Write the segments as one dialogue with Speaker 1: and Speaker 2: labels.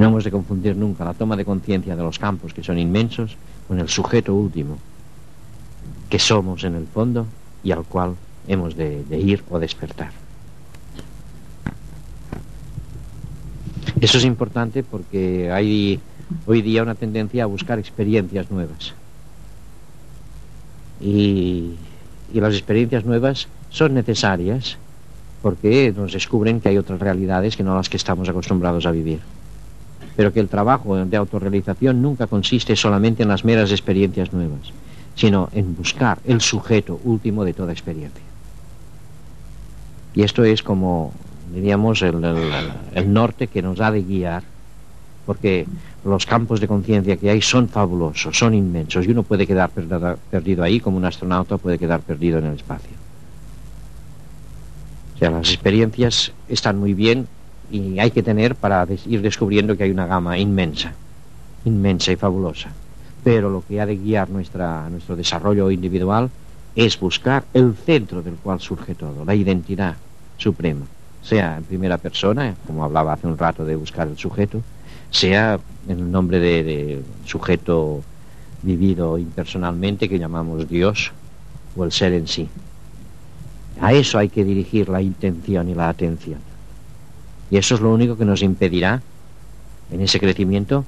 Speaker 1: No hemos de confundir nunca la toma de conciencia de los campos, que son inmensos, con el sujeto último, que somos en el fondo y al cual hemos de, ir o despertar. Eso es importante porque hay hoy día una tendencia a buscar experiencias nuevas. Y, las experiencias nuevas son necesarias porque nos descubren que hay otras realidades que no las que estamos acostumbrados a vivir. Pero que el trabajo de autorrealización nunca consiste solamente en las meras experiencias nuevas, sino en buscar el sujeto último de toda experiencia. Y esto es como, diríamos, el, norte que nos ha de guiar, porque los campos de conciencia que hay son fabulosos, son inmensos, y uno puede quedar perdido ahí como un astronauta puede quedar perdido en el espacio. O sea, las experiencias están muy bien y hay que tener para ir descubriendo que hay una gama inmensa, inmensa y fabulosa. Pero lo que ha de guiar nuestra, nuestro desarrollo individual es buscar el centro del cual surge todo, la identidad suprema, sea en primera persona, como hablaba hace un rato de buscar el sujeto, sea en el nombre de, de sujeto vivido impersonalmente que llamamos Dios o el ser en sí. A eso hay que dirigir la intención y la atención. Y eso es lo único que nos impedirá en ese crecimiento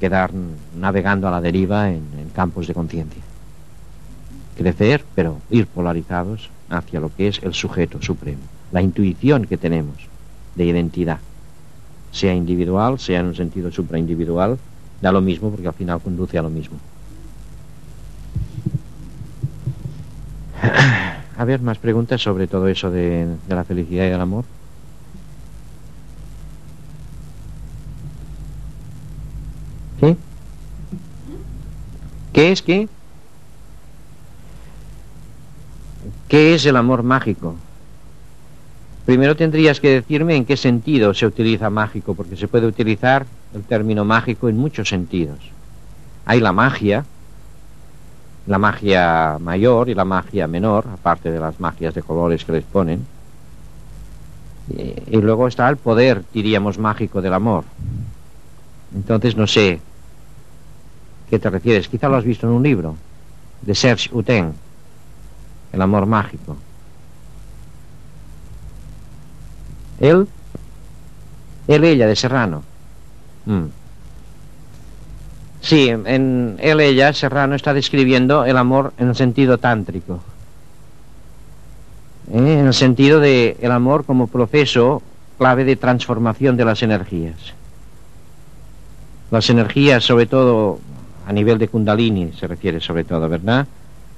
Speaker 1: quedar navegando a la deriva en, campos de conciencia. Crecer, pero ir polarizados hacia lo que es el sujeto supremo, la intuición que tenemos de identidad sea individual, sea en un sentido supraindividual, da lo mismo porque al final conduce a lo mismo. A ver, más preguntas sobre todo eso de, de la felicidad y del amor. ¿Qué es qué? ¿Qué es el amor mágico? Primero tendrías que decirme en qué sentido se utiliza mágico, porque se puede utilizar el término mágico en muchos sentidos. Hay la magia, la magia mayor y la magia menor, aparte de las magias de colores que les ponen. Y, luego está el poder, diríamos, mágico del amor. Entonces no sé qué te refieres. Quizá lo has visto en un libro de Serge Uten, El amor mágico. Él, él, ella, de Serrano. Mm. Sí, en él, ella, Serrano está describiendo el amor en el sentido tántrico. ¿Eh? En el sentido de el amor como proceso clave de transformación de las energías. Las energías, sobre todo a nivel de Kundalini, se refiere sobre todo, ¿verdad?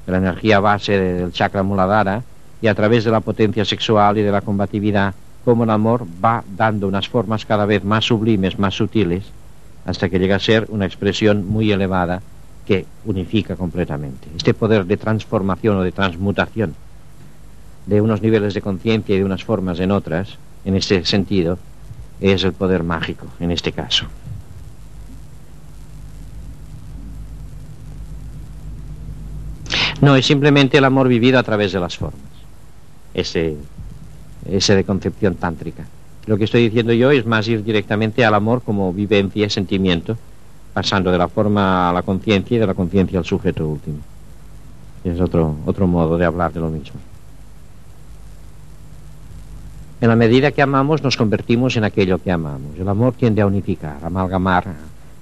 Speaker 1: La energía base del chakra Muladhara y a través de la potencia sexual y de la combatividad cómo el amor va dando unas formas cada vez más sublimes, más sutiles, hasta que llega a ser una expresión muy elevada que unifica completamente. Este poder de transformación o de transmutación de unos niveles de conciencia y de unas formas en otras, en ese sentido, es el poder mágico, en este caso. No, es simplemente el amor vivido a través de las formas. Ese ese de concepción tántrica. Lo que estoy diciendo yo es más ir directamente al amor como vivencia sentimiento, pasando de la forma a la conciencia y de la conciencia al sujeto último. Es otro, otro modo de hablar de lo mismo. En la medida que amamos nos convertimos en aquello que amamos. El amor tiende a unificar, a amalgamar,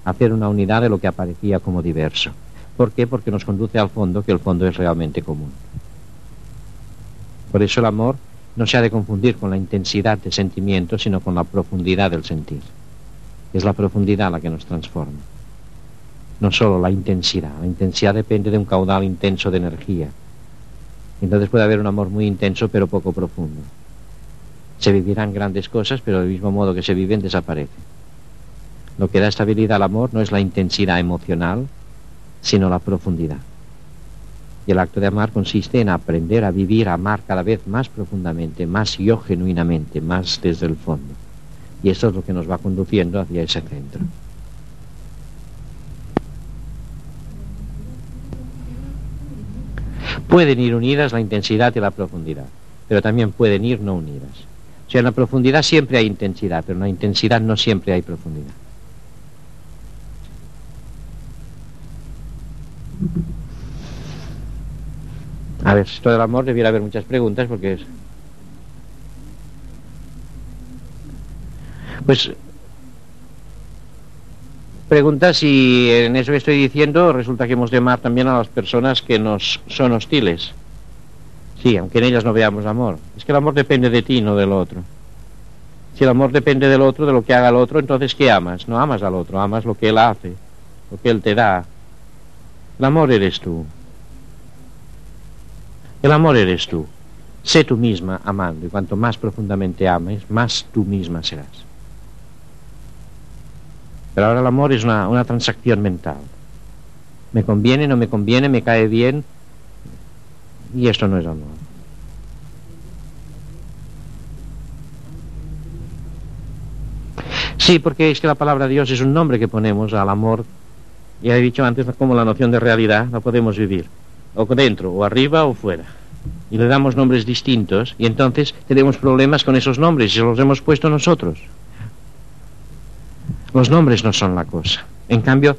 Speaker 1: a hacer una unidad de lo que aparecía como diverso. ¿Por qué? Porque nos conduce al fondo, que el fondo es realmente común. Por eso el amor no se ha de confundir con la intensidad de sentimiento, sino con la profundidad del sentir. Es la profundidad la que nos transforma. No solo la intensidad. La intensidad depende de un caudal intenso de energía. Entonces puede haber un amor muy intenso pero poco profundo. Se vivirán grandes cosas, pero del mismo modo que se viven desaparecen. Lo que da estabilidad al amor no es la intensidad emocional, sino la profundidad. Y el acto de amar consiste en aprender a vivir, a amar cada vez más profundamente, más yo genuinamente, más desde el fondo. Y eso es lo que nos va conduciendo hacia ese centro. Pueden ir unidas la intensidad y la profundidad, pero también pueden ir no unidas. O sea, en la profundidad siempre hay intensidad, pero en la intensidad no siempre hay profundidad. A ver, esto del amor debiera haber muchas preguntas porque es... Pues pregunta si en eso que estoy diciendo resulta que hemos de amar también a las personas que nos son hostiles. Sí, aunque en ellas no veamos amor. Es que el amor depende de ti, no del otro. Si el amor depende del otro, de lo que haga el otro, entonces ¿qué amas? No amas al otro, amas lo que él hace, lo que él te da. El amor eres tú. El amor eres tú. Sé tú misma amando y cuanto más profundamente ames, más tú misma serás. Pero ahora el amor es una, una transacción mental. Me conviene, no me conviene, me cae bien. Y esto no es amor. Sí, porque es que la palabra Dios es un nombre que ponemos al amor. Ya he dicho antes como la noción de realidad la podemos vivir o dentro, o arriba o fuera. Y le damos nombres distintos y entonces tenemos problemas con esos nombres y los hemos puesto nosotros. Los nombres no son la cosa. En cambio,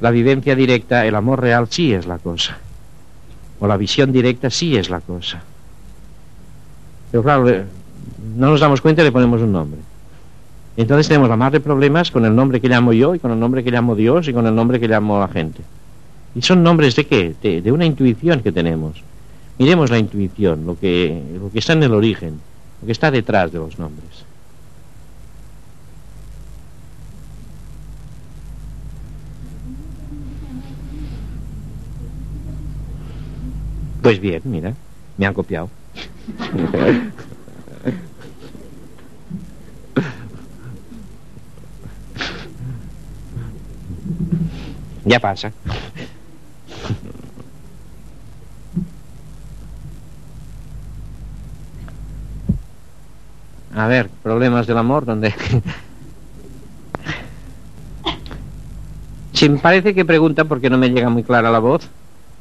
Speaker 1: la vivencia directa, el amor real sí es la cosa. O la visión directa sí es la cosa. Pero claro, no nos damos cuenta y le ponemos un nombre. Entonces tenemos la más de problemas con el nombre que llamo yo y con el nombre que llamo Dios y con el nombre que llamo la gente. ¿Y son nombres de qué? De, una intuición que tenemos. Miremos la intuición, lo que, lo que está en el origen, lo que está detrás de los nombres. Pues bien, mira, me han copiado. ya pasa. A ver, problemas del amor, donde... parece que pregunta, porque no me llega muy clara la voz,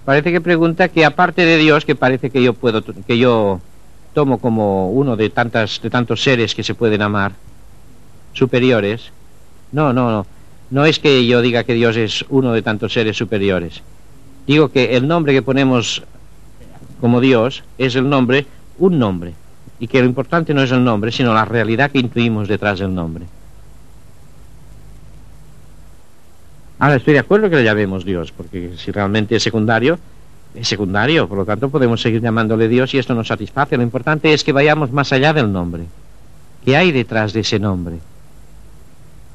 Speaker 1: parece que pregunta que aparte de Dios, que parece que yo puedo, que yo tomo como uno de tantas, de tantos seres que se pueden amar, superiores, no, no, no, no es que yo diga que Dios es uno de tantos seres superiores. Digo que el nombre que ponemos como Dios es el nombre, un nombre y que lo importante no es el nombre, sino la realidad que intuimos detrás del nombre. Ahora estoy de acuerdo que le llamemos Dios, porque si realmente es secundario, es secundario, por lo tanto podemos seguir llamándole Dios y esto nos satisface. Lo importante es que vayamos más allá del nombre. ¿Qué hay detrás de ese nombre?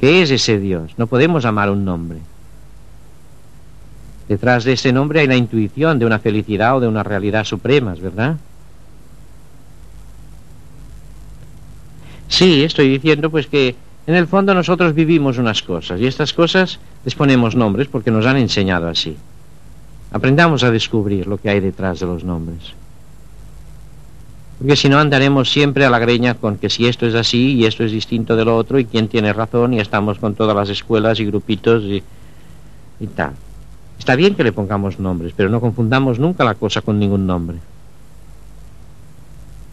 Speaker 1: ¿Qué es ese Dios? No podemos amar un nombre. Detrás de ese nombre hay la intuición de una felicidad o de una realidad supremas, ¿verdad? Sí, estoy diciendo pues que en el fondo nosotros vivimos unas cosas y estas cosas les ponemos nombres porque nos han enseñado así. Aprendamos a descubrir lo que hay detrás de los nombres. Porque si no andaremos siempre a la greña con que si esto es así y esto es distinto de lo otro y quién tiene razón y estamos con todas las escuelas y grupitos y, y tal. Está bien que le pongamos nombres, pero no confundamos nunca la cosa con ningún nombre.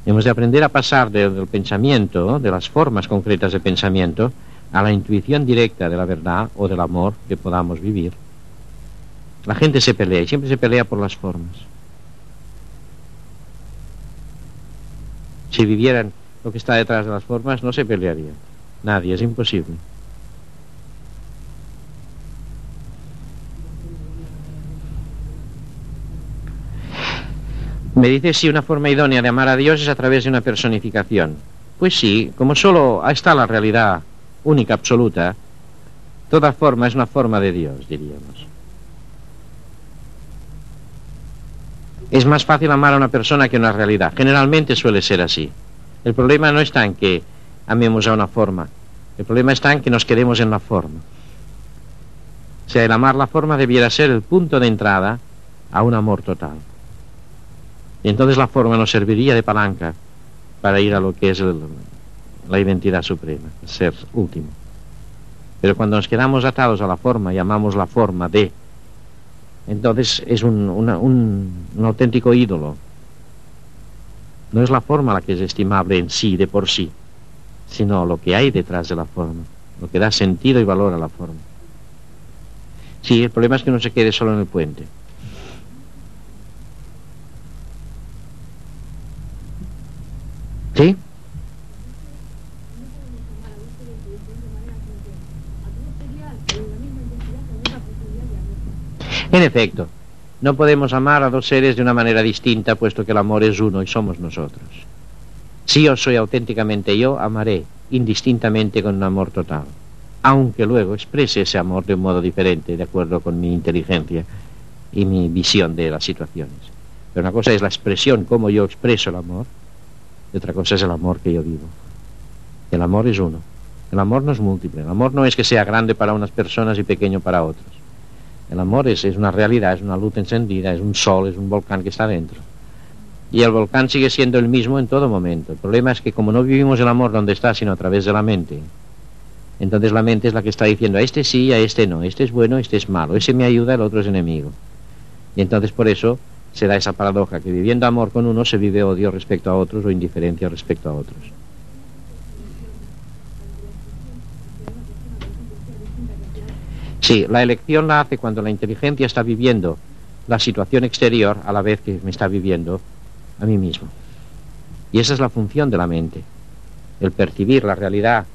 Speaker 1: Hemos de aprender a pasar del pensamiento, de las formas concretas de pensamiento, a la intuición directa de la verdad o del amor que podamos vivir. La gente se pelea y siempre se pelea por las formas. Si vivieran lo que está detrás de las formas, no se pelearían. Nadie, es imposible. Me dice si una forma idónea de amar a Dios es a través de una personificación. Pues sí, como solo está la realidad única, absoluta, toda forma es una forma de Dios, diríamos. Es más fácil amar a una persona que a una realidad. Generalmente suele ser así. El problema no está en que amemos a una forma. El problema está en que nos quedemos en la forma. O sea, el amar la forma debiera ser el punto de entrada a un amor total. Y entonces la forma nos serviría de palanca para ir a lo que es la identidad suprema, el ser último. Pero cuando nos quedamos atados a la forma y amamos la forma de, entonces es un, auténtico ídolo. No es la forma la que es estimable en sí, de por sí, sino lo que hay detrás de la forma, lo que da sentido y valor a la forma. Sí, el problema es que no se quede solo en el puente. ¿Sí? En efecto, no podemos amar a dos seres de una manera distinta, puesto que el amor es uno y somos nosotros. Si yo soy auténticamente yo, amaré indistintamente con un amor total, aunque luego exprese ese amor de un modo diferente, de acuerdo con mi inteligencia y mi visión de las situaciones. Pero una cosa es la expresión, cómo yo expreso el amor, y otra cosa es el amor que yo vivo. El amor es uno. El amor no es múltiple. El amor no es que sea grande para unas personas y pequeño para otros. El amor es, es una realidad, es una luz encendida, es un sol, es un volcán que está dentro. Y el volcán sigue siendo el mismo en todo momento. El problema es que como no vivimos el amor donde está, sino a través de la mente, entonces la mente es la que está diciendo a este sí, a este no, este es bueno, este es malo, ese me ayuda, el otro es enemigo. Y entonces por eso se da esa paradoja, que viviendo amor con uno se vive odio respecto a otros o indiferencia respecto a otros. Sí, la elección la hace cuando la inteligencia está viviendo la situación exterior a la vez que me está viviendo a mí mismo. Y esa es la función de la mente, el percibir la realidad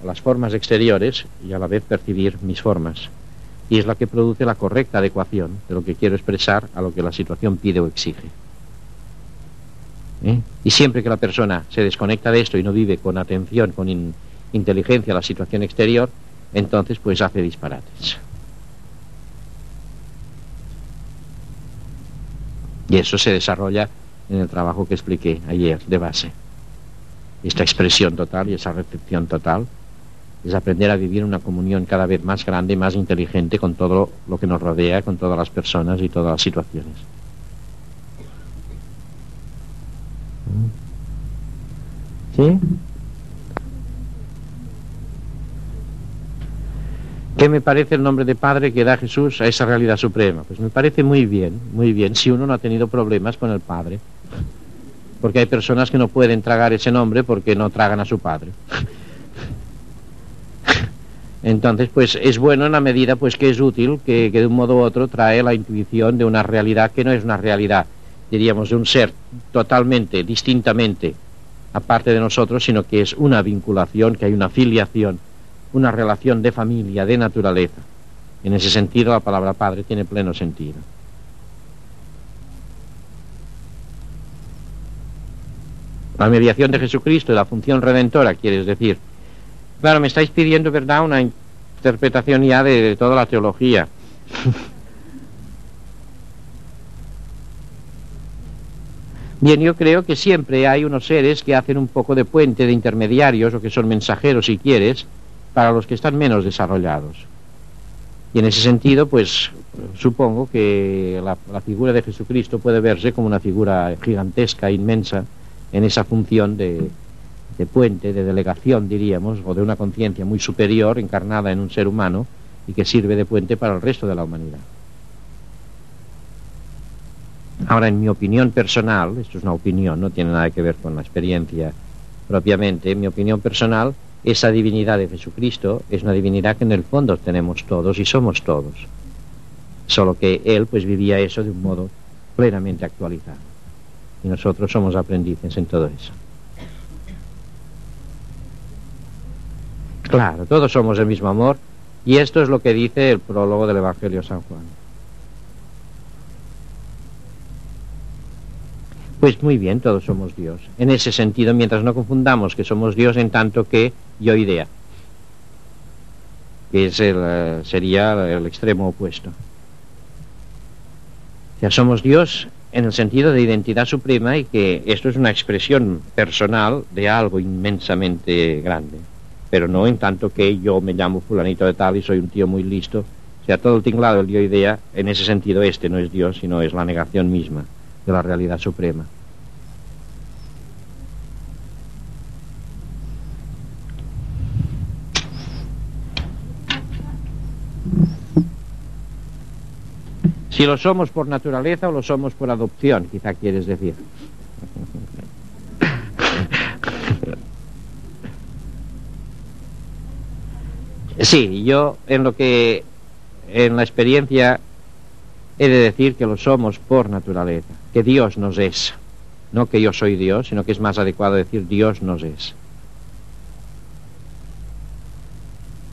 Speaker 1: o las formas exteriores y a la vez percibir mis formas. Y es la que produce la correcta adecuación de lo que quiero expresar a lo que la situación pide o exige. ¿Eh? Y siempre que la persona se desconecta de esto y no vive con atención, con inteligencia la situación exterior, entonces pues hace disparates. Y eso se desarrolla en el trabajo que expliqué ayer de base. Esta expresión total y esa recepción total es aprender a vivir una comunión cada vez más grande y más inteligente con todo lo que nos rodea, con todas las personas y todas las situaciones. ¿Sí? ¿Qué me parece el nombre de Padre que da Jesús a esa realidad suprema? Pues me parece muy bien, muy bien, si uno no ha tenido problemas con el Padre. Porque hay personas que no pueden tragar ese nombre porque no tragan a su Padre. Entonces, pues es bueno en la medida pues que es útil, que, que, de un modo u otro trae la intuición de una realidad que no es una realidad, diríamos, de un ser totalmente, distintamente aparte de nosotros, sino que es una vinculación, que hay una filiación una relación de familia, de naturaleza. En ese sentido, la palabra padre tiene pleno sentido. La mediación de Jesucristo y la función redentora, quieres decir. Claro, me estáis pidiendo, ¿verdad?, una interpretación ya de, de toda la teología. Bien, yo creo que siempre hay unos seres que hacen un poco de puente de intermediarios o que son mensajeros, si quieres, para los que están menos desarrollados. Y en ese sentido, pues supongo que la, figura de Jesucristo puede verse como una figura gigantesca, inmensa, en esa función de, de puente, de delegación, diríamos, o de una conciencia muy superior encarnada en un ser humano y que sirve de puente para el resto de la humanidad. Ahora, en mi opinión personal, esto es una opinión, no tiene nada que ver con la experiencia propiamente, en mi opinión personal, esa divinidad de Jesucristo es una divinidad que en el fondo tenemos todos y somos todos. Solo que Él pues vivía eso de un modo plenamente actualizado. Y nosotros somos aprendices en todo eso. Claro, todos somos el mismo amor y esto es lo que dice el prólogo del Evangelio San Juan. Pues muy bien, todos somos Dios. En ese sentido, mientras no confundamos que somos Dios en tanto que yo idea, que es el, sería el extremo opuesto. Sea, somos Dios en el sentido de identidad suprema y que esto es una expresión personal de algo inmensamente grande, pero no en tanto que yo me llamo fulanito de tal y soy un tío muy listo O sea, todo el tinglado del yo idea, en ese sentido, este no es Dios, sino es la negación misma de la realidad suprema. Si lo somos por naturaleza o lo somos por adopción, quizá quieres decir. Sí, yo en lo que en la experiencia he de decir que lo somos por naturaleza, que Dios nos es. No que yo soy Dios, sino que es más adecuado decir Dios nos es.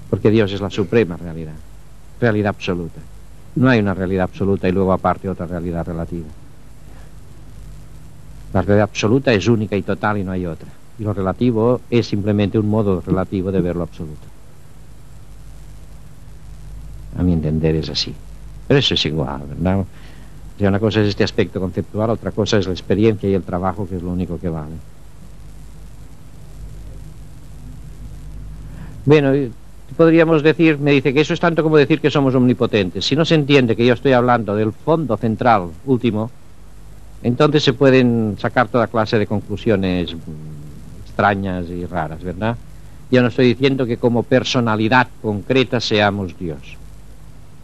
Speaker 1: Porque Dios es la suprema realidad, realidad absoluta. No hay una realidad absoluta y luego aparte otra realidad relativa. La realidad absoluta es única y total y no hay otra. Y lo relativo es simplemente un modo relativo de ver lo absoluto. A mi entender es así. Pero eso es igual, ¿verdad? Sea, una cosa es este aspecto conceptual, otra cosa es la experiencia y el trabajo, que es lo único que vale. Bueno, podríamos decir, me dice que eso es tanto como decir que somos omnipotentes. Si no se entiende que yo estoy hablando del fondo central último, entonces se pueden sacar toda clase de conclusiones extrañas y raras, ¿verdad? Yo no estoy diciendo que como personalidad concreta seamos Dios.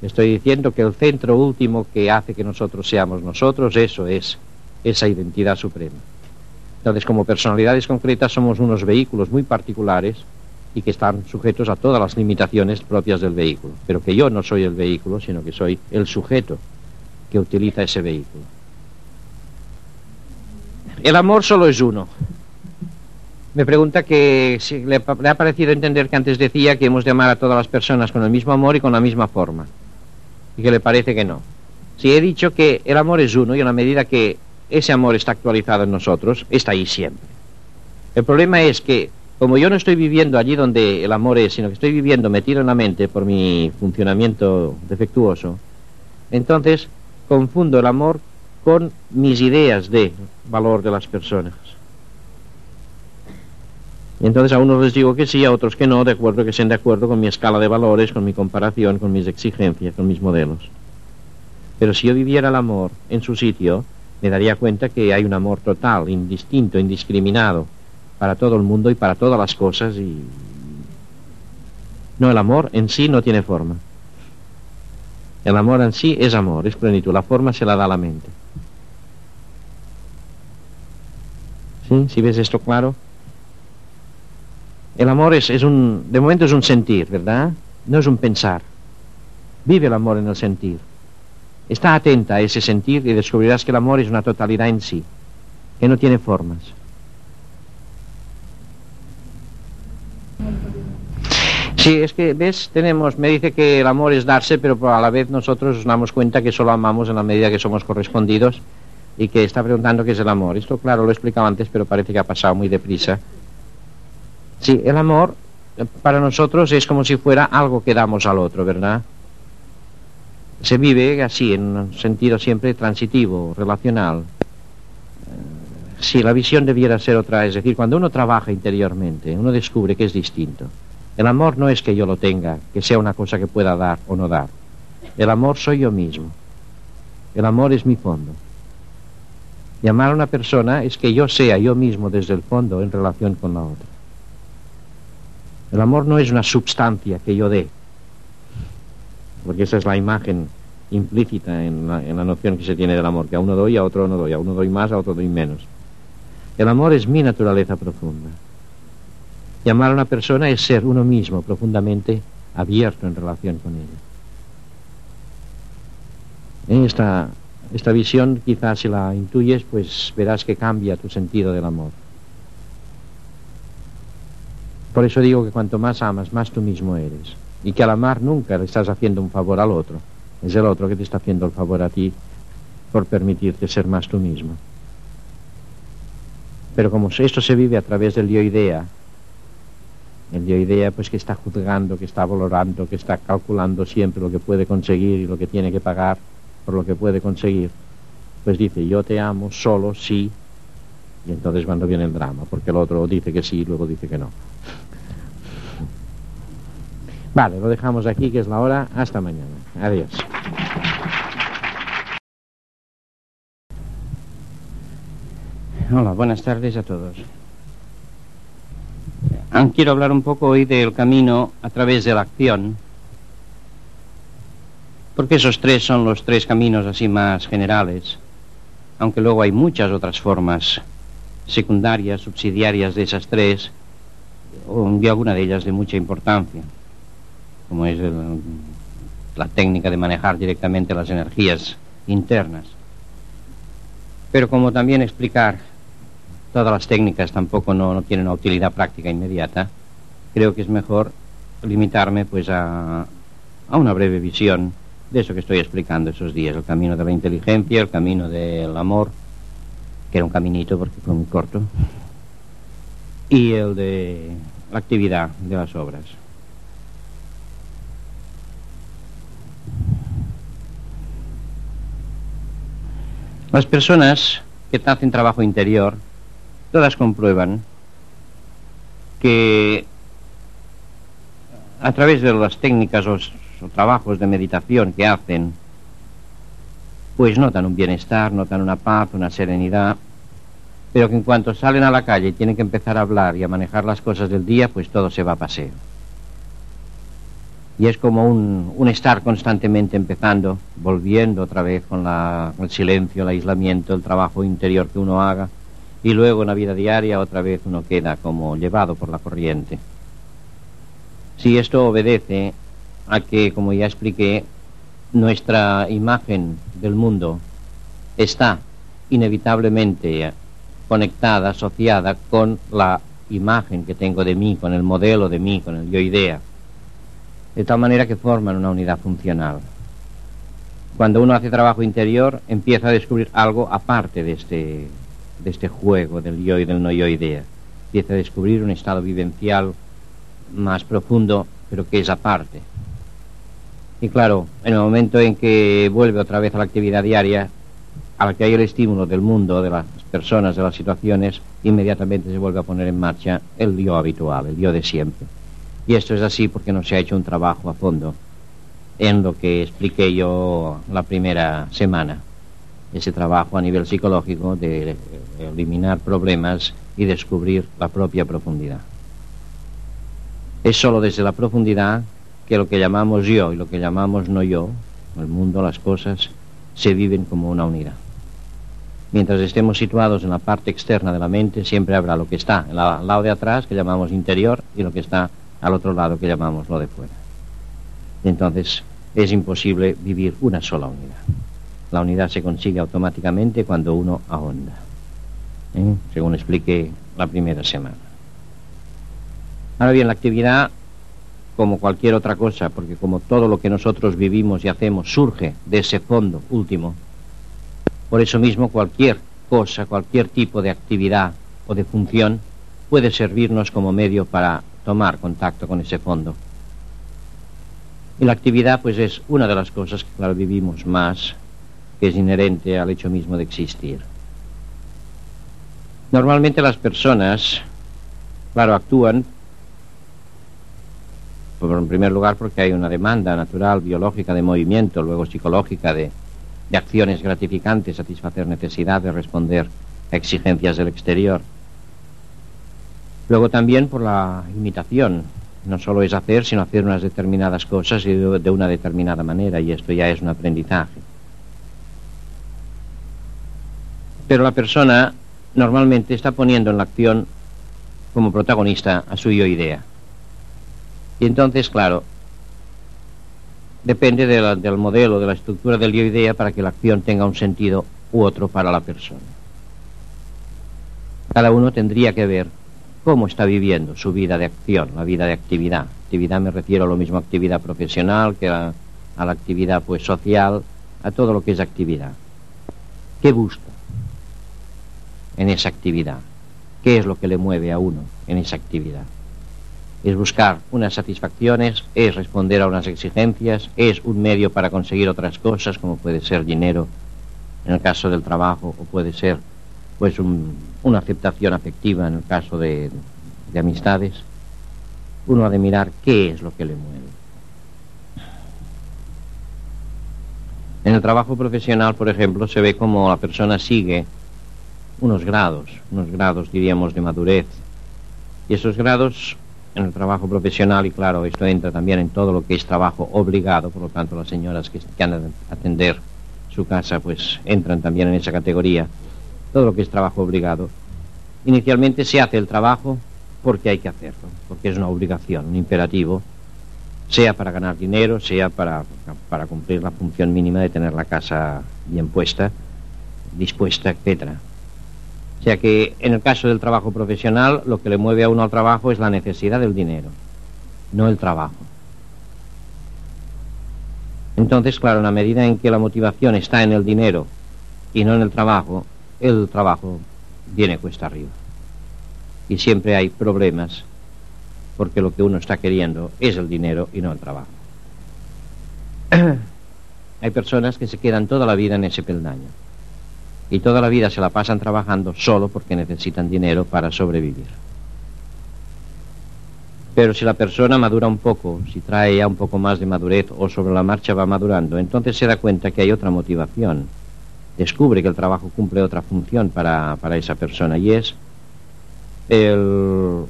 Speaker 1: Estoy diciendo que el centro último que hace que nosotros seamos nosotros, eso es esa identidad suprema. Entonces, como personalidades concretas somos unos vehículos muy particulares y que están sujetos a todas las limitaciones propias del vehículo. Pero que yo no soy el vehículo, sino que soy el sujeto que utiliza ese vehículo. El amor solo es uno. Me pregunta que si le, ha parecido entender que antes decía que hemos de amar a todas las personas con el mismo amor y con la misma forma. Y que le parece que no. Si he dicho que el amor es uno y en la medida que ese amor está actualizado en nosotros, está ahí siempre. El problema es que como yo no estoy viviendo allí donde el amor es, sino que estoy viviendo metido en la mente por mi funcionamiento defectuoso, entonces confundo el amor con mis ideas de valor de las personas. Y entonces a unos les digo que sí, a otros que no, de acuerdo que estén de acuerdo con mi escala de valores, con mi comparación, con mis exigencias, con mis modelos. Pero si yo viviera el amor en su sitio, me daría cuenta que hay un amor total, indistinto, indiscriminado, para todo el mundo y para todas las cosas y... No, el amor en sí no tiene forma. El amor en sí es amor, es plenitud. La forma se la da la mente. ¿Sí? ¿Si ves esto claro? El amor es, es un... De momento es un sentir, ¿verdad? No es un pensar. Vive el amor en el sentir. Está atenta a ese sentir y descubrirás que el amor es una totalidad en sí, que no tiene formas. Sí, es que, ¿ves? Tenemos, me dice que el amor es darse, pero a la vez nosotros nos damos cuenta que solo amamos en la medida que somos correspondidos y que está preguntando qué es el amor. Esto, claro, lo he explicado antes, pero parece que ha pasado muy deprisa. Sí, el amor eh, para nosotros es como si fuera algo que damos al otro, ¿verdad? Se vive así, en un sentido siempre transitivo, relacional. Eh, sí, la visión debiera ser otra, es decir, cuando uno trabaja interiormente, uno descubre que es distinto. El amor no es que yo lo tenga, que sea una cosa que pueda dar o no dar. El amor soy yo mismo. El amor es mi fondo. Y amar a una persona es que yo sea yo mismo desde el fondo en relación con la otra. El amor no es una substancia que yo dé, porque esa es la imagen implícita en la, en la, noción que se tiene del amor, que a uno doy, a otro no doy, a uno doy más, a otro doy menos. El amor es mi naturaleza profunda. Y amar a una persona es ser uno mismo profundamente abierto en relación con ella. En esta, esta visión, quizás si la intuyes, pues verás que cambia tu sentido del amor. Por eso digo que cuanto más amas, más tú mismo eres. Y que al amar nunca le estás haciendo un favor al otro. Es el otro que te está haciendo el favor a ti por permitirte ser más tú mismo. Pero como esto se vive a través del yo idea, el yo idea pues que está juzgando, que está valorando, que está calculando siempre lo que puede conseguir y lo que tiene que pagar por lo que puede conseguir, pues dice yo te amo solo si y entonces cuando viene el drama, porque el otro dice que sí y luego dice que no. Vale, lo dejamos aquí, que es la hora. Hasta mañana. Adiós. Hola, buenas tardes a todos. Quiero hablar un poco hoy del camino a través de la acción, porque esos tres son los tres caminos así más generales, aunque luego hay muchas otras formas secundarias, subsidiarias de esas tres, y alguna de ellas de mucha importancia, como es la técnica de manejar directamente las energías internas. Pero como también explicar todas las técnicas tampoco no, tienen una utilidad práctica inmediata, creo que es mejor limitarme pues a, a una breve visión de eso que estoy explicando esos días, el camino de la inteligencia, el camino del amor, que era un caminito porque fue muy corto, y el de la actividad de las obras. Las personas que hacen trabajo interior, todas comprueban que a través de las técnicas o, trabajos de meditación que hacen, pues notan un bienestar, notan una paz, una serenidad, pero que en cuanto salen a la calle y tienen que empezar a hablar y a manejar las cosas del día, pues todo se va a paseo. Y es como un, estar constantemente empezando, volviendo otra vez con el silencio, el aislamiento, el trabajo interior que uno haga, y luego en la vida diaria otra vez uno queda como llevado por la corriente. Si esto obedece a que, como ya expliqué, nuestra imagen del mundo está inevitablemente conectada, asociada con la imagen que tengo de mí, con el modelo de mí, con el yo idea, de tal manera que forman una unidad funcional. Cuando uno hace trabajo interior, empieza a descubrir algo aparte de este, de este juego del yo y del no yo idea. Empieza a descubrir un estado vivencial más profundo, pero que es aparte. Y claro, en el momento en que vuelve otra vez a la actividad diaria, a la que hay el estímulo del mundo, de las personas, de las situaciones, inmediatamente se vuelve a poner en marcha el yo habitual, el yo de siempre. Y esto es así porque no se ha hecho un trabajo a fondo en lo que expliqué yo la primera semana. Ese trabajo a nivel psicológico de eliminar problemas y descubrir la propia profundidad. Es solo desde la profundidad que lo que llamamos yo y lo que llamamos no yo, el mundo, las cosas, se viven como una unidad. Mientras estemos situados en la parte externa de la mente, siempre habrá lo que está al lado de atrás, que llamamos interior, y lo que está al otro lado, que llamamos lo de fuera. Entonces, es imposible vivir una sola unidad. La unidad se consigue automáticamente cuando uno ahonda, ¿eh? según expliqué la primera semana. Ahora bien, la actividad como cualquier otra cosa, porque como todo lo que nosotros vivimos y hacemos surge de ese fondo último, por eso mismo cualquier cosa, cualquier tipo de actividad o de función puede servirnos como medio para tomar contacto con ese fondo. Y la actividad pues es una de las cosas que claro vivimos más, que es inherente al hecho mismo de existir. Normalmente las personas, claro, actúan en primer lugar porque hay una demanda natural, biológica de movimiento, luego psicológica de, acciones gratificantes, satisfacer necesidades, responder a exigencias del exterior. Luego también por la imitación. No solo es hacer, sino hacer unas determinadas cosas de una determinada manera, y esto ya es un aprendizaje. Pero la persona normalmente está poniendo en la acción como protagonista a su yo idea. Y entonces, claro, depende del modelo, de la estructura del yo idea para que la acción tenga un sentido u otro para la persona. Cada uno tendría que ver cómo está viviendo su vida de acción, la vida de actividad. Actividad me refiero a lo mismo actividad profesional que a, a la actividad pues social, a todo lo que es actividad. ¿Qué busca en esa actividad? ¿Qué es lo que le mueve a uno en esa actividad? es buscar unas satisfacciones, es responder a unas exigencias, es un medio para conseguir otras cosas, como puede ser dinero en el caso del trabajo, o puede ser pues una aceptación afectiva en el caso de, de amistades. Uno ha de mirar qué es lo que le mueve. En el trabajo profesional, por ejemplo, se ve como la persona sigue unos grados, unos grados, diríamos, de madurez. Y esos grados en el trabajo profesional, y claro, esto entra también en todo lo que es trabajo obligado, por lo tanto las señoras que, que han de atender su casa, pues entran también en esa categoría, todo lo que es trabajo obligado. Inicialmente se hace el trabajo porque hay que hacerlo, porque es una obligación, un imperativo, sea para ganar dinero, sea para, para cumplir la función mínima de tener la casa bien puesta, dispuesta, etcétera. O sea que en el caso del trabajo profesional, lo que le mueve a uno al trabajo es la necesidad del dinero, no el trabajo. Entonces, claro, en la medida en que la motivación está en el dinero y no en el trabajo, el trabajo viene cuesta arriba. Y siempre hay problemas porque lo que uno está queriendo es el dinero y no el trabajo. hay personas que se quedan toda la vida en ese peldaño y toda la vida se la pasan trabajando solo porque necesitan dinero para sobrevivir. Pero si la persona madura un poco, si trae ya un poco más de madurez o sobre la marcha va madurando, entonces se da cuenta que hay otra motivación. Descubre que el trabajo cumple otra función para, para esa persona y es el,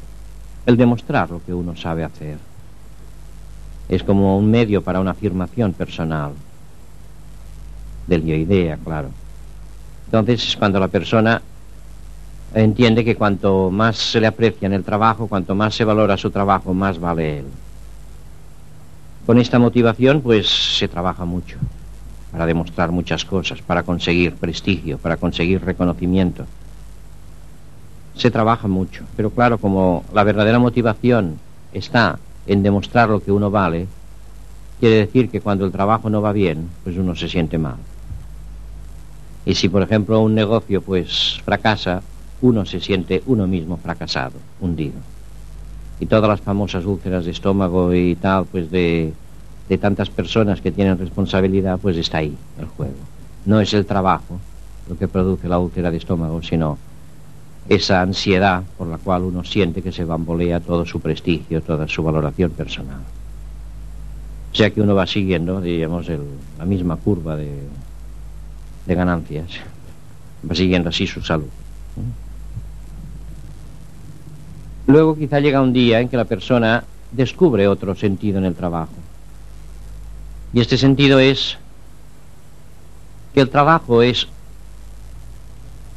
Speaker 1: el demostrar lo que uno sabe hacer. Es como un medio para una afirmación personal. Del yo idea, claro. Entonces es cuando la persona entiende que cuanto más se le aprecia en el trabajo, cuanto más se valora su trabajo, más vale él. Con esta motivación, pues se trabaja mucho para demostrar muchas cosas, para conseguir prestigio, para conseguir reconocimiento. Se trabaja mucho, pero claro, como la verdadera motivación está en demostrar lo que uno vale, quiere decir que cuando el trabajo no va bien, pues uno se siente mal. Y si, por ejemplo, un negocio pues fracasa, uno se siente uno mismo fracasado, hundido. Y todas las famosas úlceras de estómago y tal, pues de, de tantas personas que tienen responsabilidad, pues está ahí el juego. No es el trabajo lo que produce la úlcera de estómago, sino esa ansiedad por la cual uno siente que se bambolea todo su prestigio, toda su valoración personal. O sea que uno va siguiendo, digamos, la misma curva de, de ganancias, va siguiendo así su salud. Luego quizá llega un día en que la persona descubre otro sentido en el trabajo. Y este sentido es que el trabajo es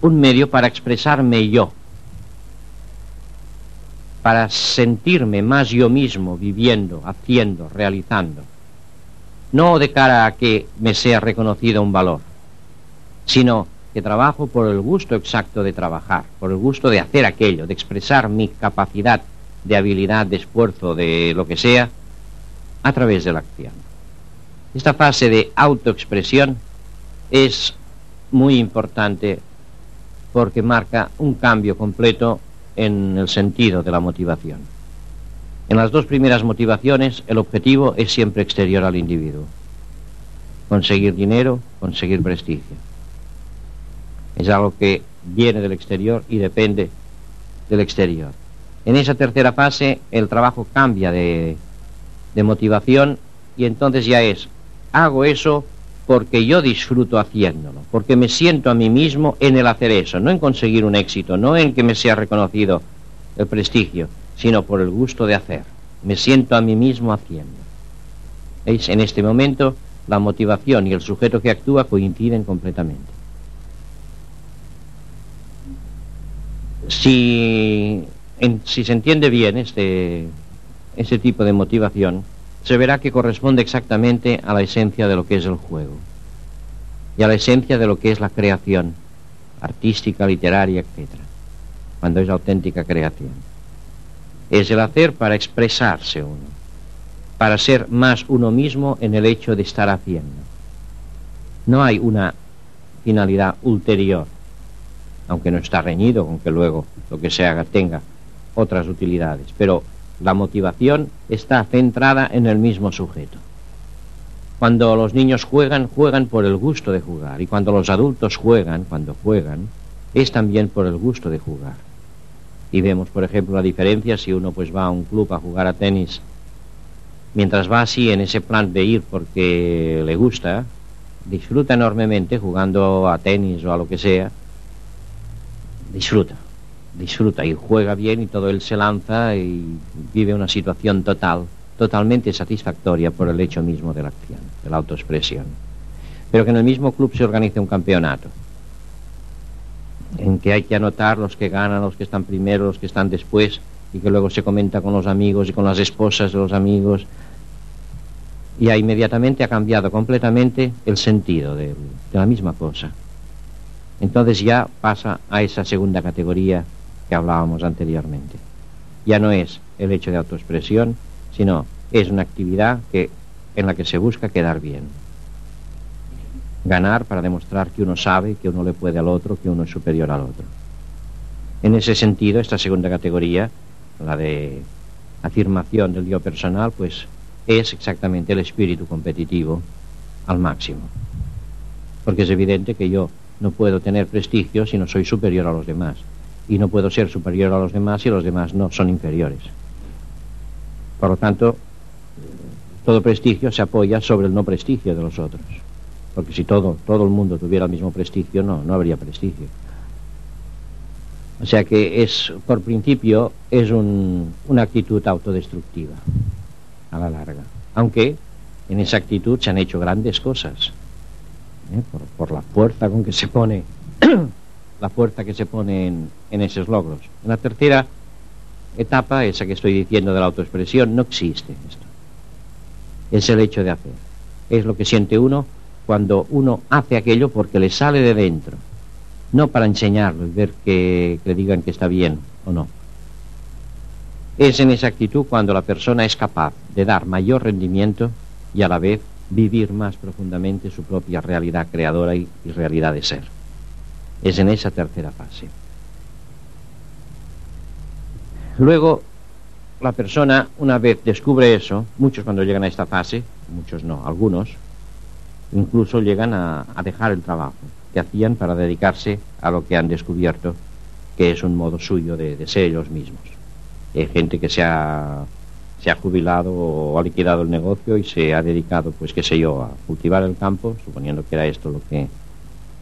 Speaker 1: un medio para expresarme yo, para sentirme más yo mismo viviendo, haciendo, realizando. No de cara a que me sea reconocido un valor, sino que trabajo por el gusto exacto de trabajar, por el gusto de hacer aquello, de expresar mi capacidad de habilidad, de esfuerzo, de lo que sea, a través de la acción. Esta fase de autoexpresión es muy importante porque marca un cambio completo en el sentido de la motivación. En las dos primeras motivaciones el objetivo es siempre exterior al individuo. Conseguir dinero, conseguir prestigio es algo que viene del exterior y depende del exterior. En esa tercera fase el trabajo cambia de, de motivación y entonces ya es, hago eso porque yo disfruto haciéndolo, porque me siento a mí mismo en el hacer eso, no en conseguir un éxito, no en que me sea reconocido el prestigio, sino por el gusto de hacer. Me siento a mí mismo haciendo. ¿Veis? En este momento la motivación y el sujeto que actúa coinciden completamente. Si, se entiende bien este, este tipo de motivación, se verá que corresponde exactamente a la esencia de lo que es el juego y a la esencia de lo que es la creación artística, literaria, etc. Cuando es auténtica creación. Es el hacer para expresarse uno, para ser más uno mismo en el hecho de estar haciendo. No hay una finalidad ulterior aunque no está reñido con que luego lo que se haga tenga otras utilidades, pero la motivación está centrada en el mismo sujeto. Cuando los niños juegan, juegan por el gusto de jugar, y cuando los adultos juegan, cuando juegan, es también por el gusto de jugar. Y vemos, por ejemplo, la diferencia si uno pues va a un club a jugar a tenis, mientras va así en ese plan de ir porque le gusta, disfruta enormemente jugando a tenis o a lo que sea, disfruta, disfruta y juega bien y todo él se lanza y vive una situación total, totalmente satisfactoria por el hecho mismo de la acción, de la autoexpresión. Pero que en el mismo club se organice un campeonato en que hay que anotar los que ganan, los que están primero, los que están después, y que luego se comenta con los amigos y con las esposas de los amigos. Y inmediatamente ha cambiado completamente el sentido de, de la misma cosa. Entonces ya pasa a esa segunda categoría que hablábamos anteriormente. Ya no es el hecho de autoexpresión, sino es una actividad que, en la que se busca quedar bien ganar para demostrar que uno sabe, que uno le puede al otro, que uno es superior al otro. En ese sentido, esta segunda categoría, la de afirmación del yo personal, pues es exactamente el espíritu competitivo al máximo. Porque es evidente que yo no puedo tener prestigio si no soy superior a los demás. Y no puedo ser superior a los demás si los demás no son inferiores. Por lo tanto, todo prestigio se apoya sobre el no prestigio de los otros porque si todo, todo el mundo tuviera el mismo prestigio, no, no habría prestigio. O sea que es, por principio, es una actitud autodestructiva, a la larga. Aunque en esa actitud se han hecho grandes cosas, ¿eh? por, la fuerza con que se pone, la fuerza que se pone en, esos logros. La tercera etapa, esa que estoy diciendo de la autoexpresión, no existe esto. Es el hecho de hacer. Es lo que siente uno cuando uno hace aquello porque le sale de dentro, no para enseñarlo y ver que, le digan que está bien o no. Es en esa actitud cuando la persona es capaz de dar mayor rendimiento y a la vez vivir más profundamente su propia realidad creadora y, realidad de ser. Es en esa tercera fase. Luego, la persona, una vez descubre eso, muchos cuando llegan a esta fase, muchos no, algunos, incluso llegan a, dejar el trabajo que hacían para dedicarse a lo que han descubierto que es un modo suyo de, ser ellos mismos. Hay gente que se ha, se ha jubilado o ha liquidado el negocio y se ha dedicado, pues qué sé yo, a cultivar el campo, suponiendo que era esto lo que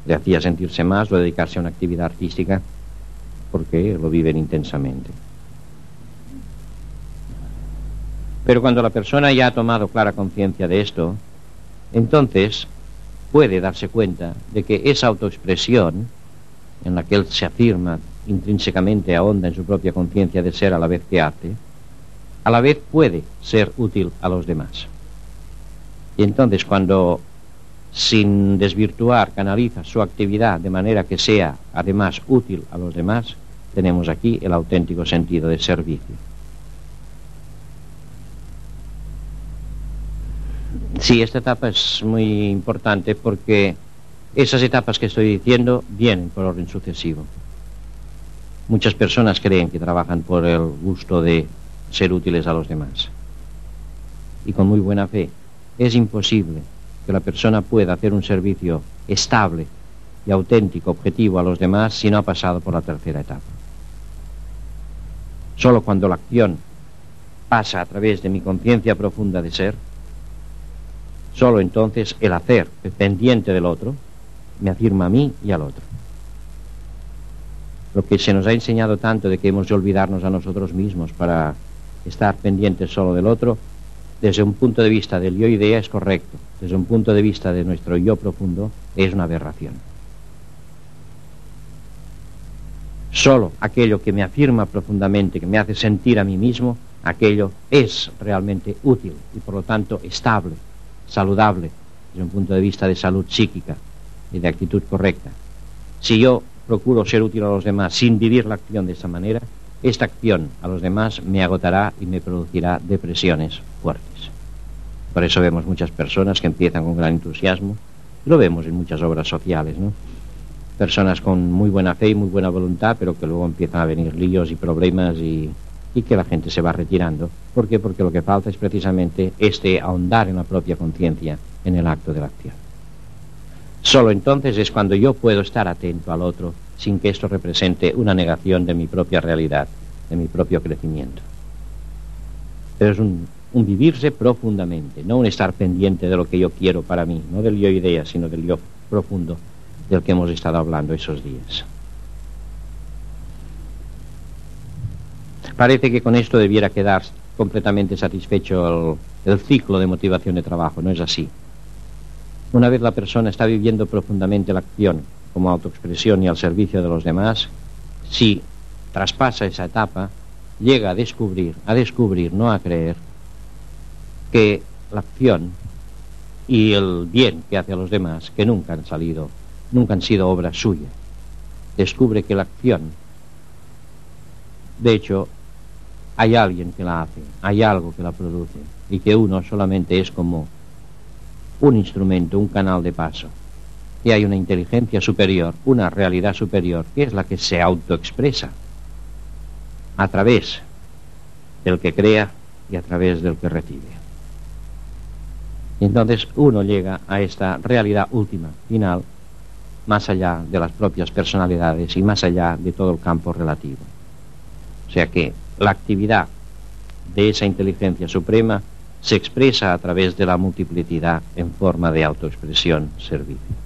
Speaker 1: le hacía sentirse más, o dedicarse a una actividad artística, porque lo viven intensamente. Pero cuando la persona ya ha tomado clara conciencia de esto, entonces puede darse cuenta de que esa autoexpresión, en la que él se afirma intrínsecamente ahonda en su propia conciencia de ser a la vez que hace, a la vez puede ser útil a los demás. Y entonces cuando sin desvirtuar canaliza su actividad de manera que sea además útil a los demás, tenemos aquí el auténtico sentido de servicio. Sí, esta etapa es muy importante porque esas etapas que estoy diciendo vienen por orden sucesivo. Muchas personas creen que trabajan por el gusto de ser útiles a los demás. Y con muy buena fe, es imposible que la persona pueda hacer un servicio estable y auténtico, objetivo a los demás si no ha pasado por la tercera etapa. Solo cuando la acción pasa a través de mi conciencia profunda de ser, Solo entonces el hacer pendiente del otro me afirma a mí y al otro. Lo que se nos ha enseñado tanto de que hemos de olvidarnos a nosotros mismos para estar pendientes solo del otro, desde un punto de vista del yo idea es correcto, desde un punto de vista de nuestro yo profundo es una aberración. Solo aquello que me afirma profundamente, que me hace sentir a mí mismo, aquello es realmente útil y por lo tanto estable, saludable desde un punto de vista de salud psíquica y de actitud correcta. Si yo procuro ser útil a los demás sin vivir la acción de esa manera, esta acción a los demás me agotará y me producirá depresiones fuertes. Por eso vemos muchas personas que empiezan con gran entusiasmo, lo vemos en muchas obras sociales, ¿no? Personas con muy buena fe y muy buena voluntad, pero que luego empiezan a venir líos y problemas y y que la gente se va retirando. ¿Por qué? Porque lo que falta es precisamente este ahondar en la propia conciencia en el acto de la acción. Solo entonces es cuando yo puedo estar atento al otro sin que esto represente una negación de mi propia realidad, de mi propio crecimiento. Pero es un, vivirse profundamente, no un estar pendiente de lo que yo quiero para mí, no del yo idea, sino del yo profundo del que hemos estado hablando esos días. Parece que con esto debiera quedar completamente satisfecho el, el ciclo de motivación de trabajo, no es así. Una vez la persona está viviendo profundamente la acción como autoexpresión y al servicio de los demás, si traspasa esa etapa, llega a descubrir, a descubrir, no a creer, que la acción y el bien que hace a los demás, que nunca han salido, nunca han sido obra suya, descubre que la acción, de hecho, hay alguien que la hace, hay algo que la produce, y que uno solamente es como un instrumento, un canal de paso. Y hay una inteligencia superior, una realidad superior, que es la que se autoexpresa a través del que crea y a través del que recibe. Y entonces uno llega a esta realidad última, final, más allá de las propias personalidades y más allá de todo el campo relativo. O sea que la actividad de esa inteligencia suprema se expresa a través de la multiplicidad en forma de autoexpresión servicio.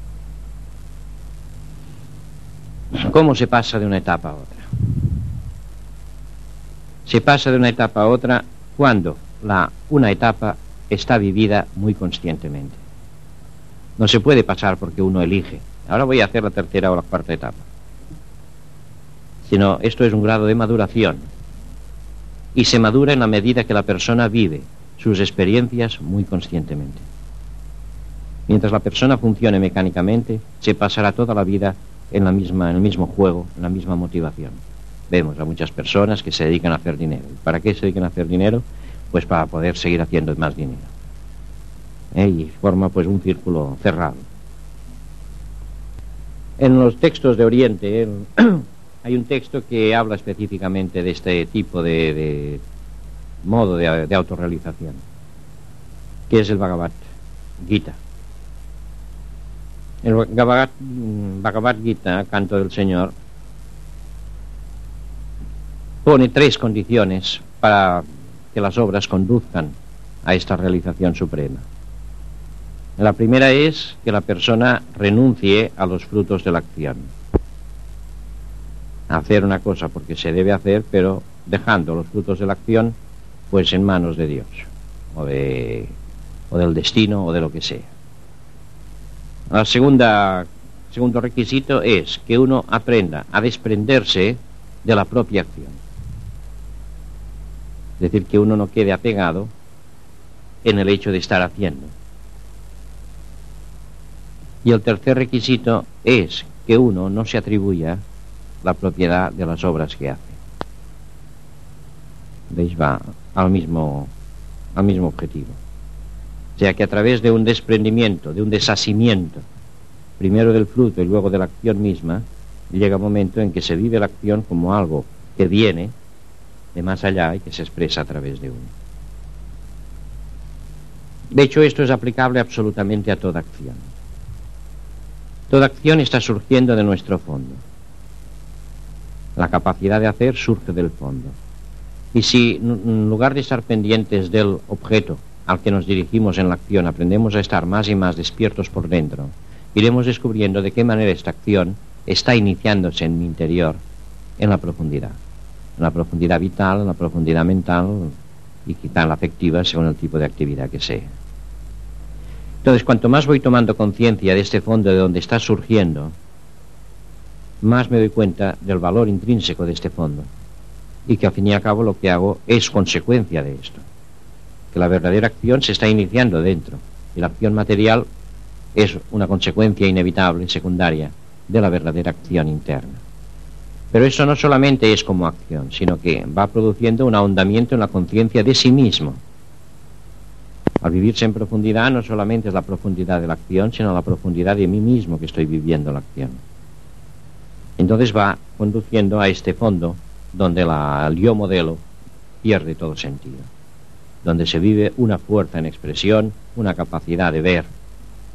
Speaker 1: ¿Cómo se pasa de una etapa a otra? Se pasa de una etapa a otra cuando la, una etapa está vivida muy conscientemente. No se puede pasar porque uno elige. Ahora voy a hacer la tercera o la cuarta etapa. Sino esto es un grado de maduración. Y se madura en la medida que la persona vive sus experiencias muy conscientemente. Mientras la persona funcione mecánicamente, se pasará toda la vida en, la misma, en el mismo juego, en la misma motivación. Vemos a muchas personas que se dedican a hacer dinero. ¿Para qué se dedican a hacer dinero? Pues para poder seguir haciendo más dinero. ¿Eh? Y forma pues un círculo cerrado. En los textos de Oriente hay un texto que habla específicamente de este tipo de, modo de autorrealización, que es el Bhagavad Gita. El Bhagavad, Bhagavad Gita, canto del Señor, pone tres condiciones para que las obras conduzcan a esta realización suprema. La primera es que la persona renuncie a los frutos de la acción. Hacer una cosa porque se debe hacer, pero dejando los frutos de la acción pues en manos de Dios, o, de, o del destino, o de lo que sea. El segunda, segundo requisito es que uno aprenda a desprenderse de la propia acción. Es decir, que uno no quede apegado en el hecho de estar haciendo. Y el tercer requisito es que uno no se atribuya la propiedad de las obras que hace. ¿Veis? Va al mismo, al mismo objetivo. O sea que a través de un desprendimiento, de un desasimiento, primero del fruto y luego de la acción misma, llega un momento en que se vive la acción como algo que viene de más allá y que se expresa a través de uno. De hecho, esto es aplicable absolutamente a toda acción. Toda acción está surgiendo de nuestro fondo. La capacidad de hacer surge del fondo. Y si en lugar de estar pendientes del objeto al que nos dirigimos en la acción, aprendemos a estar más y más despiertos por dentro, iremos descubriendo de qué manera esta acción está iniciándose en mi interior, en la profundidad, en la profundidad vital, en la profundidad mental y quizá en la afectiva según el tipo de actividad que sea. Entonces, cuanto más voy tomando conciencia de este fondo de donde está surgiendo, más me doy cuenta del valor intrínseco de este fondo y que al fin y al cabo lo que hago es consecuencia de esto. Que la verdadera acción se está iniciando dentro y la acción material es una consecuencia inevitable, secundaria, de la verdadera acción interna. Pero eso no solamente es como acción, sino que va produciendo un ahondamiento en la conciencia de sí mismo. Al vivirse en profundidad no solamente es la profundidad de la acción, sino la profundidad de mí mismo que estoy viviendo la acción. Entonces va conduciendo a este fondo donde la, el yo modelo pierde todo sentido, donde se vive una fuerza en expresión, una capacidad de ver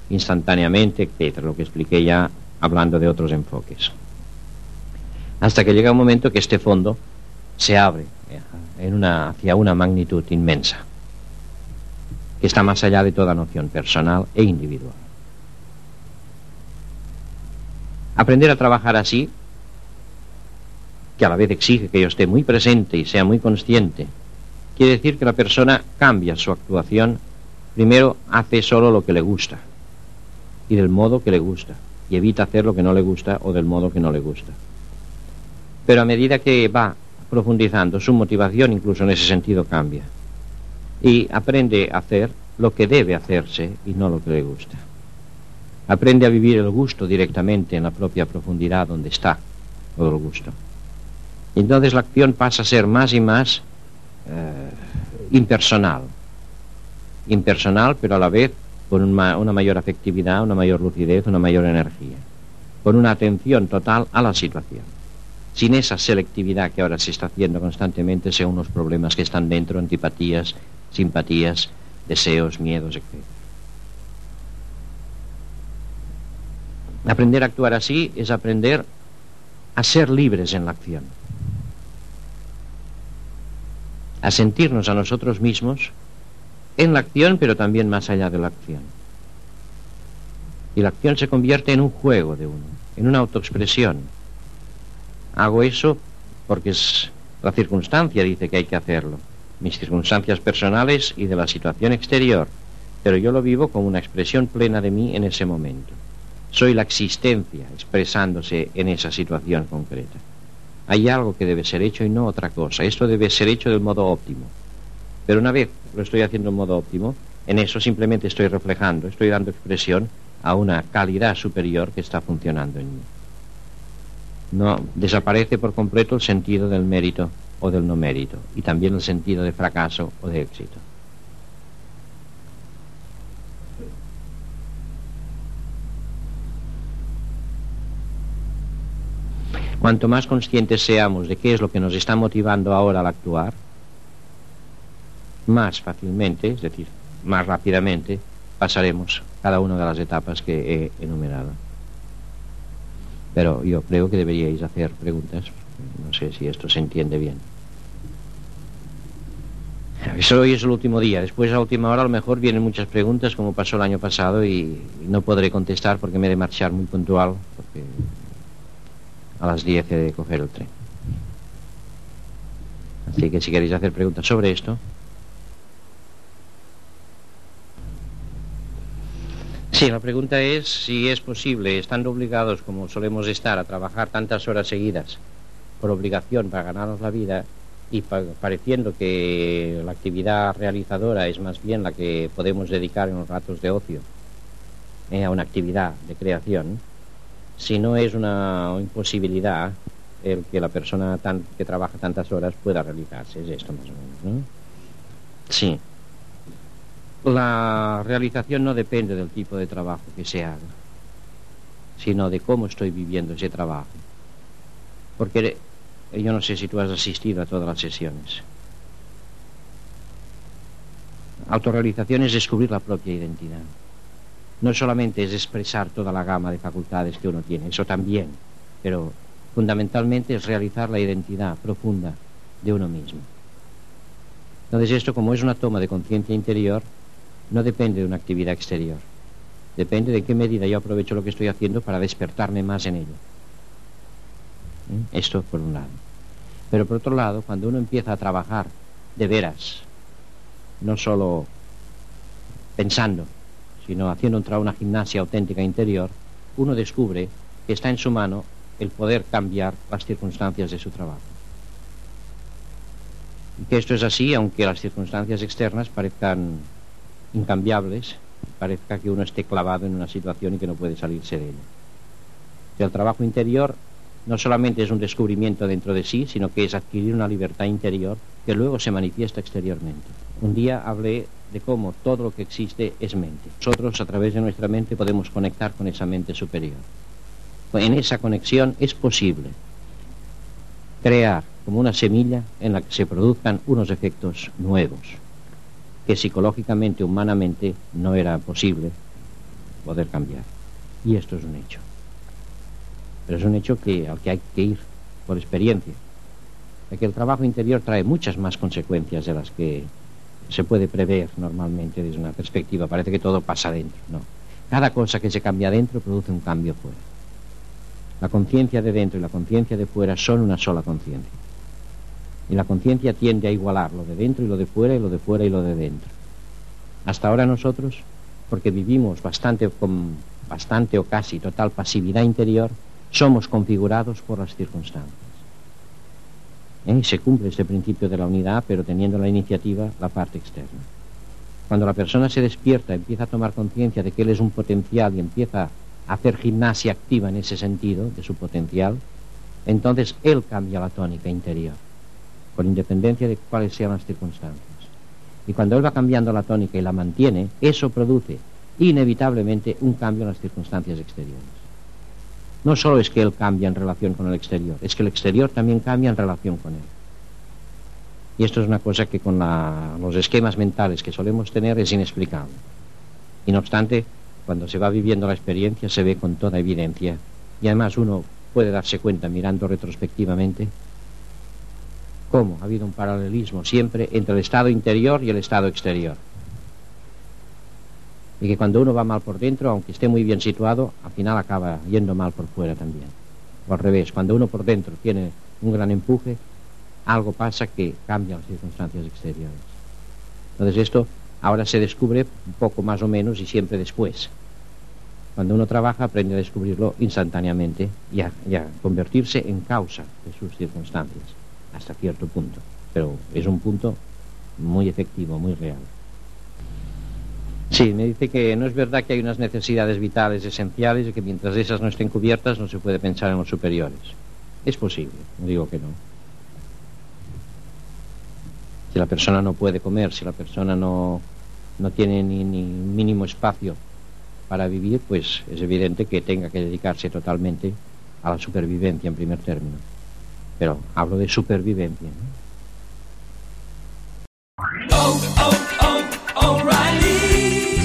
Speaker 1: instantáneamente, etc., lo que expliqué ya hablando de otros enfoques. Hasta que llega un momento que este fondo se abre eh, hacia una magnitud inmensa. que está más allá de toda noción personal e individual. Aprender a trabajar así, que a la vez exige que yo esté muy presente y sea muy consciente, quiere decir que la persona cambia su actuación, primero hace solo lo que le gusta y del modo que le gusta, y evita hacer lo que no le gusta o del modo que no le gusta. Pero a medida que va profundizando, su motivación incluso en ese sentido cambia. Y aprende a hacer lo que debe hacerse y no lo que le gusta. Aprende a vivir el gusto directamente en la propia profundidad donde está todo el gusto. Entonces la acción pasa a ser más y más impersonal. Impersonal, pero a la vez con una, una mayor afectividad, una mayor lucidez, una mayor energía. Con una atención total a la situación sin esa selectividad que ahora se está haciendo constantemente, según los problemas que están dentro, antipatías, simpatías, deseos, miedos, etc. Aprender a actuar así es aprender a ser libres en la acción, a sentirnos a nosotros mismos en la acción, pero también más allá de la acción. Y la acción se convierte en un juego de uno, en una autoexpresión, Hago eso porque es la circunstancia dice que hay que hacerlo, mis circunstancias personales y de la situación exterior, pero yo lo vivo como una expresión plena de mí en ese momento. Soy la existencia expresándose en esa situación concreta. Hay algo que debe ser hecho y no otra cosa. Esto debe ser hecho del modo óptimo. Pero una vez lo estoy haciendo en modo óptimo, en eso simplemente estoy reflejando, estoy dando expresión a una calidad superior que está funcionando en mí. No desaparece por completo el sentido del mérito o del no mérito y también el sentido de fracaso o de éxito. Cuanto más conscientes seamos de qué es lo que nos está motivando ahora al actuar, más fácilmente, es decir, más rápidamente, pasaremos cada una de las etapas que he enumerado. Pero yo creo que deberíais hacer preguntas. No sé si esto se entiende bien. Eso hoy es el último día. Después, a última hora, a lo mejor vienen muchas preguntas, como pasó el año pasado, y no podré contestar porque me he de marchar muy puntual, a las 10 he de coger el tren. Así que si queréis hacer preguntas sobre esto, Sí, la pregunta es si es posible, estando obligados como solemos estar a trabajar tantas horas seguidas por obligación para ganarnos la vida y pareciendo que la actividad realizadora es más bien la que podemos dedicar en los ratos de ocio eh, a una actividad de creación, si no es una imposibilidad el que la persona que trabaja tantas horas pueda realizarse, es esto más o menos, ¿no? Sí. La realización no depende del tipo de trabajo que se haga, sino de cómo estoy viviendo ese trabajo. Porque yo no sé si tú has asistido a todas las sesiones. Autorrealización es descubrir la propia identidad. No solamente es expresar toda la gama de facultades que uno tiene, eso también, pero fundamentalmente es realizar la identidad profunda de uno mismo. Entonces esto, como es una toma de conciencia interior, no depende de una actividad exterior. Depende de qué medida yo aprovecho lo que estoy haciendo para despertarme más en ello. ¿Eh? Esto por un lado. Pero por otro lado, cuando uno empieza a trabajar de veras, no solo pensando, sino haciendo una gimnasia auténtica interior, uno descubre que está en su mano el poder cambiar las circunstancias de su trabajo. Y que esto es así, aunque las circunstancias externas parezcan incambiables, parezca que uno esté clavado en una situación y que no puede salirse de ella. el trabajo interior no solamente es un descubrimiento dentro de sí, sino que es adquirir una libertad interior que luego se manifiesta exteriormente. Un día hablé de cómo todo lo que existe es mente. Nosotros a través de nuestra mente podemos conectar con esa mente superior. En esa conexión es posible crear como una semilla en la que se produzcan unos efectos nuevos, que psicológicamente, humanamente, no era posible poder cambiar. Y esto es un hecho. Pero es un hecho que, al que hay que ir por experiencia. De que el trabajo interior trae muchas más consecuencias de las que se puede prever normalmente desde una perspectiva. Parece que todo pasa dentro. No. Cada cosa que se cambia dentro produce un cambio fuera. La conciencia de dentro y la conciencia de fuera son una sola conciencia. Y la conciencia tiende a igualar lo de dentro y lo de fuera y lo de fuera y lo de dentro. Hasta ahora nosotros, porque vivimos bastante con bastante o casi total pasividad interior, somos configurados por las circunstancias. ¿Eh? Se cumple este principio de la unidad, pero teniendo la iniciativa la parte externa. Cuando la persona se despierta, empieza a tomar conciencia de que él es un potencial y empieza a hacer gimnasia activa en ese sentido de su potencial, entonces él cambia la tónica interior, con independencia de cuáles sean las circunstancias. Y cuando él va cambiando la tónica y la mantiene, eso produce inevitablemente un cambio en las circunstancias exteriores. No solo es que él cambia en relación con el exterior, es que el exterior también cambia en relación con él. Y esto es una cosa que con los esquemas mentales que solemos tener es inexplicable. Y no obstante, cuando se va viviendo la experiencia se ve con toda evidencia. Y además uno puede darse cuenta mirando retrospectivamente cómo ha habido un paralelismo siempre entre el estado interior y el estado exterior. Y que cuando uno va mal por dentro, aunque esté muy bien situado, al final acaba yendo mal por fuera también. O al revés, cuando uno por dentro tiene un gran empuje, algo pasa que cambia las circunstancias exteriores. Entonces esto ahora se descubre un poco más o menos y siempre después. Cuando uno trabaja aprende a descubrirlo instantáneamente y a, convertirse en causa de sus circunstancias, hasta cierto punto. Pero es un punto muy efectivo, muy real. Sí, me dice que no es verdad que hay unas necesidades vitales esenciales y que mientras esas no estén cubiertas no se puede pensar en los superiores. Es posible, no digo que no. Si la persona no puede comer, si la persona no, no tiene ni, ni mínimo espacio para vivir, pues es evidente que tenga que dedicarse totalmente a la supervivencia en primer término. Pero hablo de supervivencia.
Speaker 2: Oh, oh,